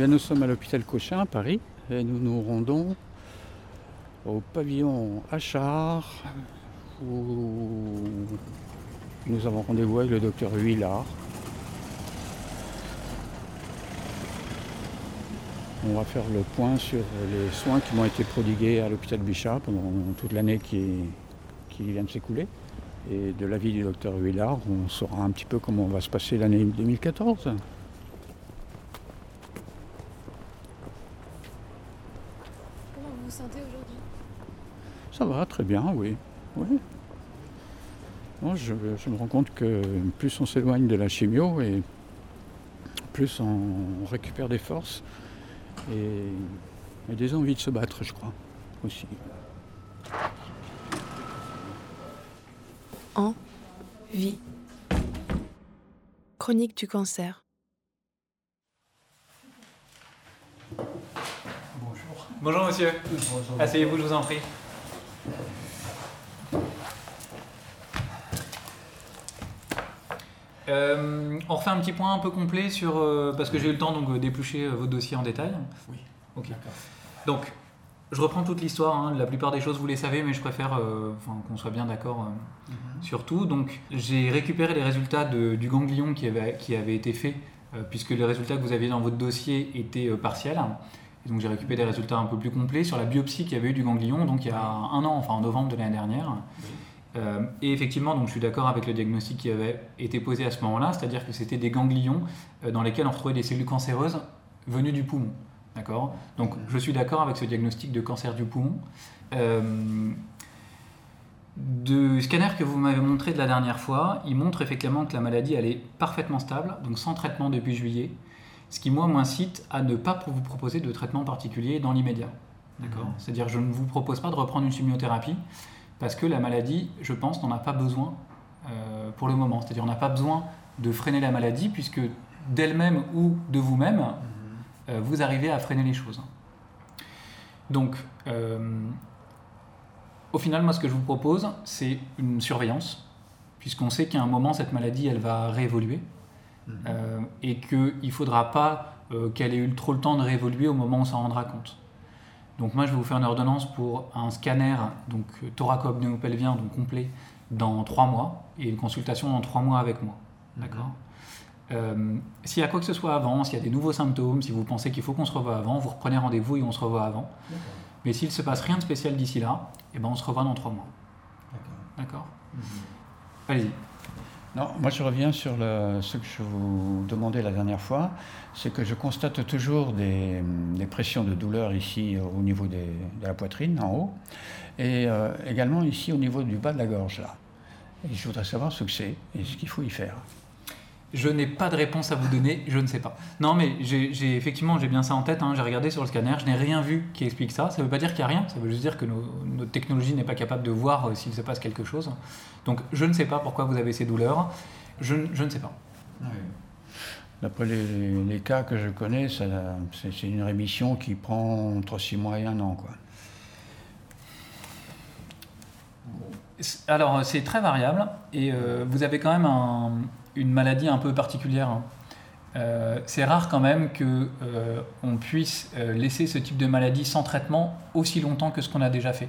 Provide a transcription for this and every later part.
Eh nous sommes à l'hôpital Cochin à Paris et nous nous rendons au pavillon Achard où nous avons rendez-vous avec le docteur Huillard. On va faire le point sur les soins qui m'ont été prodigués à l'hôpital Bichat pendant toute l'année qui, qui, vient de s'écouler. Et de l'avis du docteur Huillard, on saura un petit peu comment va se passer l'année 2014. Comment vous vous sentez aujourd'hui? Ça va, très bien, oui. oui. je, je, me rends compte que plus on s'éloigne de la chimio et plus on récupère des forces et, des envies de se battre, je crois, aussi. En vie. Chronique du cancer. Bonjour. Monsieur. Asseyez-vous, je vous en prie. Euh, on refait un petit point un peu complet sur. Euh, parce que j'ai eu le temps donc euh, d'éplucher votre dossier en détail. Oui. Ok. Donc, je reprends toute l'histoire. Hein. La plupart des choses, vous les savez, mais je préfère qu'on soit bien d'accord mhm. sur tout. Donc, j'ai récupéré les résultats du ganglion qui avait, qui avait été fait, puisque les résultats que vous aviez dans votre dossier étaient partiels. Et donc, j'ai récupéré des résultats un peu plus complets sur la biopsie qu'il y avait eu du ganglion, donc il y a un an, enfin en novembre de l'année dernière. Euh, et effectivement, donc, je suis d'accord avec le diagnostic qui avait été posé à ce moment-là, c'est-à-dire que c'était des ganglions euh, dans lesquels on retrouvait des cellules cancéreuses venues du poumon. D'accord? Donc je suis d'accord avec ce diagnostic de cancer du poumon. Euh, de scanner que vous m'avez montré de la dernière fois, il montre effectivement que la maladie elle est parfaitement stable, donc sans traitement depuis juillet, ce qui moi m'incite à ne pas vous proposer de traitement particulier dans l'immédiat. D'accord mmh. C'est-à-dire je ne vous propose pas de reprendre une chimiothérapie parce que la maladie, je pense, n'en a pas besoin euh, pour le moment. C'est-à-dire on n'a pas besoin de freiner la maladie, puisque d'elle-même ou de vous-même, mhm. euh, vous arrivez à freiner les choses. Donc, euh, au final, moi, ce que je vous propose, c'est une surveillance, puisqu'on sait qu'à un moment, cette maladie, elle va réévoluer, mhm. et qu'il ne faudra pas qu'elle ait eu trop le temps de réévoluer au moment où on s'en rendra compte. Donc moi, je vais vous faire une ordonnance pour un scanner, donc thoraco-abdominopelvien, donc complet, dans trois mois, et une consultation dans trois mois avec moi. Mhm. D'accord? Euh, S'il y a quoi que ce soit avant, s'il y a des nouveaux symptômes, si vous pensez qu'il faut qu'on se revoie avant, vous reprenez rendez-vous et on se revoit avant. Mais s'il ne se passe rien de spécial d'ici là, eh ben on se revoit dans trois mois. D'accord? Mhm. Allez-y. Non, moi je reviens sur ce que je vous demandais la dernière fois, c'est que je constate toujours des, pressions de douleur ici au niveau de la poitrine, en haut, et euh, également ici au niveau du bas de la gorge, là. Et je voudrais savoir ce que c'est et ce qu'il faut y faire. Je n'ai pas de réponse à vous donner, je ne sais pas. Non, mais j'ai effectivement, j'ai bien ça en tête. Hein. j'ai regardé sur le scanner, je n'ai rien vu qui explique ça. Ça ne veut pas dire qu'il n'y a rien, ça veut juste dire que notre technologie n'est pas capable de voir euh, s'il se passe quelque chose. Donc, je ne sais pas pourquoi vous avez ces douleurs. Je, ne sais pas. D'après les, cas que je connais, c'est une rémission qui prend entre 6 mois et un an. Quoi. Alors, c'est très variable et euh, vous avez quand même un, une maladie un peu particulière. Hein. Euh, c'est rare quand même que euh, on puisse euh, laisser ce type de maladie sans traitement aussi longtemps que ce qu'on a déjà fait.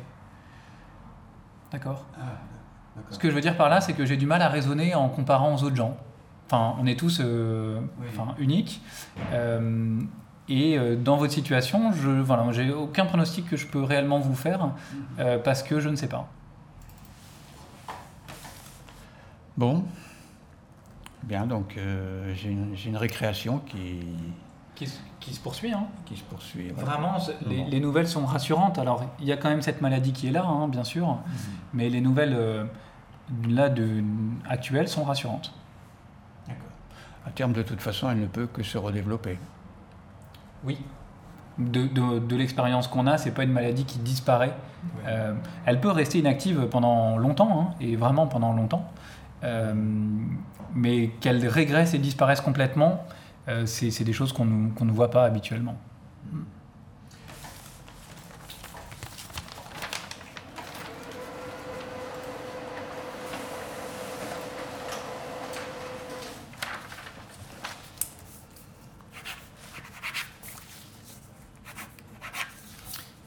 D'accord? Ah, Ce que je veux dire par là, c'est que j'ai du mal à raisonner en comparant aux autres gens. Enfin, on est tous uniques. et dans votre situation, je voilà, j'ai aucun pronostic que je peux réellement vous faire mm-hmm. parce que je ne sais pas. Bon, Bien, donc euh, j'ai une, récréation qui... Qui, se poursuit. Hein. Qui se poursuit. Vraiment, les, nouvelles sont rassurantes. Alors, il y a quand même cette maladie qui est là, hein, bien sûr, mhm. mais les nouvelles euh, là de, actuelles sont rassurantes. D'accord. À terme, de toute façon, elle ne peut que se redévelopper. Oui. De, de, l'expérience qu'on a, c'est pas une maladie qui disparaît. Euh, elle peut rester inactive pendant longtemps, hein, et vraiment pendant longtemps. Euh, mais qu'elles régressent et disparaissent complètement, euh, c'est des choses qu'on ne voit pas habituellement.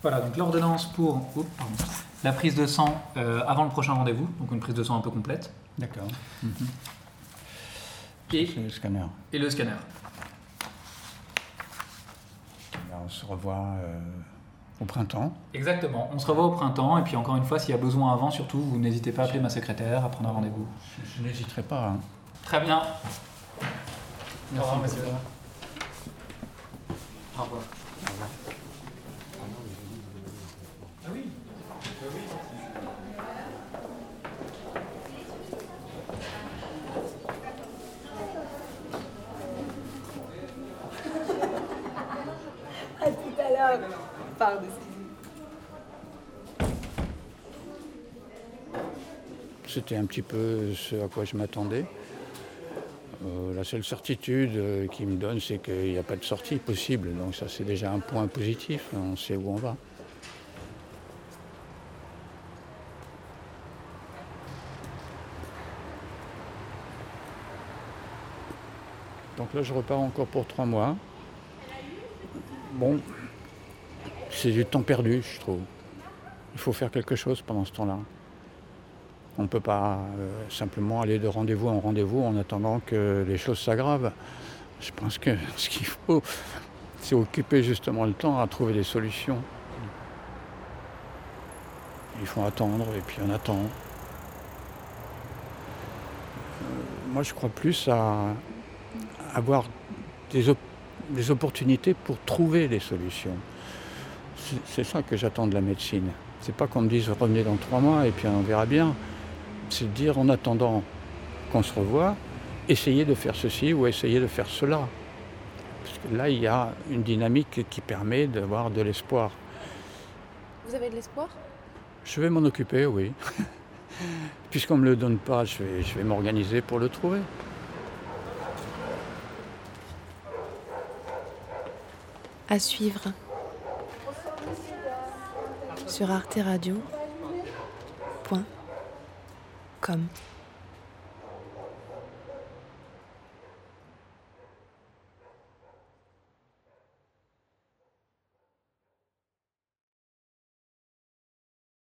Voilà, donc l'ordonnance pour... Oh, la prise de sang euh, avant le prochain rendez-vous, donc une prise de sang un peu complète, D'accord. et, C'est le scanner. et le scanner. Là, on se revoit euh, au printemps. Exactement, on se revoit au printemps, et puis encore une fois, s'il y a besoin avant, surtout, vous n'hésitez pas à appeler ma secrétaire, à prendre un rendez-vous. Je, je n'hésiterai pas. hein. Très bien. Merci revoir, beaucoup. monsieur. Au revoir. Ah oui À C'était un petit peu ce à quoi je m'attendais. Euh, la seule certitude euh, qu'il me donne, c'est qu'il n'y a pas de sortie possible. Donc ça, c'est déjà un point positif. On sait où on va. Donc là, je repars encore pour trois mois. Bon, c'est du temps perdu, je trouve. Il faut faire quelque chose pendant ce temps-là. On ne peut pas euh, simplement aller de rendez-vous en rendez-vous en attendant que les choses s'aggravent. Je pense que ce qu'il faut, c'est occuper justement le temps à trouver des solutions. Il faut attendre et puis on attend. Euh, moi, je crois plus à avoir des, op- des opportunités pour trouver des solutions. C'est- ça que j'attends de la médecine. C'est pas qu'on me dise revenez dans trois mois et puis on verra bien. C'est de dire en attendant qu'on se revoit, essayez de faire ceci ou essayez de faire cela. Parce que là, il y a une dynamique qui permet d'avoir de l'espoir. Vous avez de l'espoir? Je vais m'en occuper, oui. Puisqu'on ne me le donne pas, je vais, je vais m'organiser pour le trouver. À suivre. Sur arteradio.com.